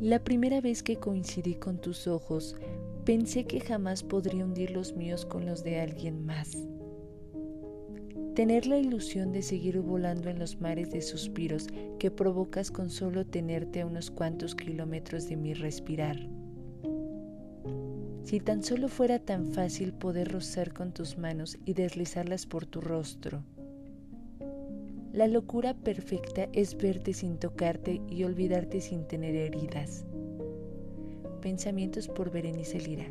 La primera vez que coincidí con tus ojos, pensé que jamás podría hundir los míos con los de alguien más. Tener la ilusión de seguir volando en los mares de suspiros que provocas con solo tenerte a unos cuantos kilómetros de mi respirar. Si tan solo fuera tan fácil poder rozar con tus manos y deslizarlas por tu rostro. La locura perfecta es verte sin tocarte y olvidarte sin tener heridas. Pensamientos por Berenice Lira.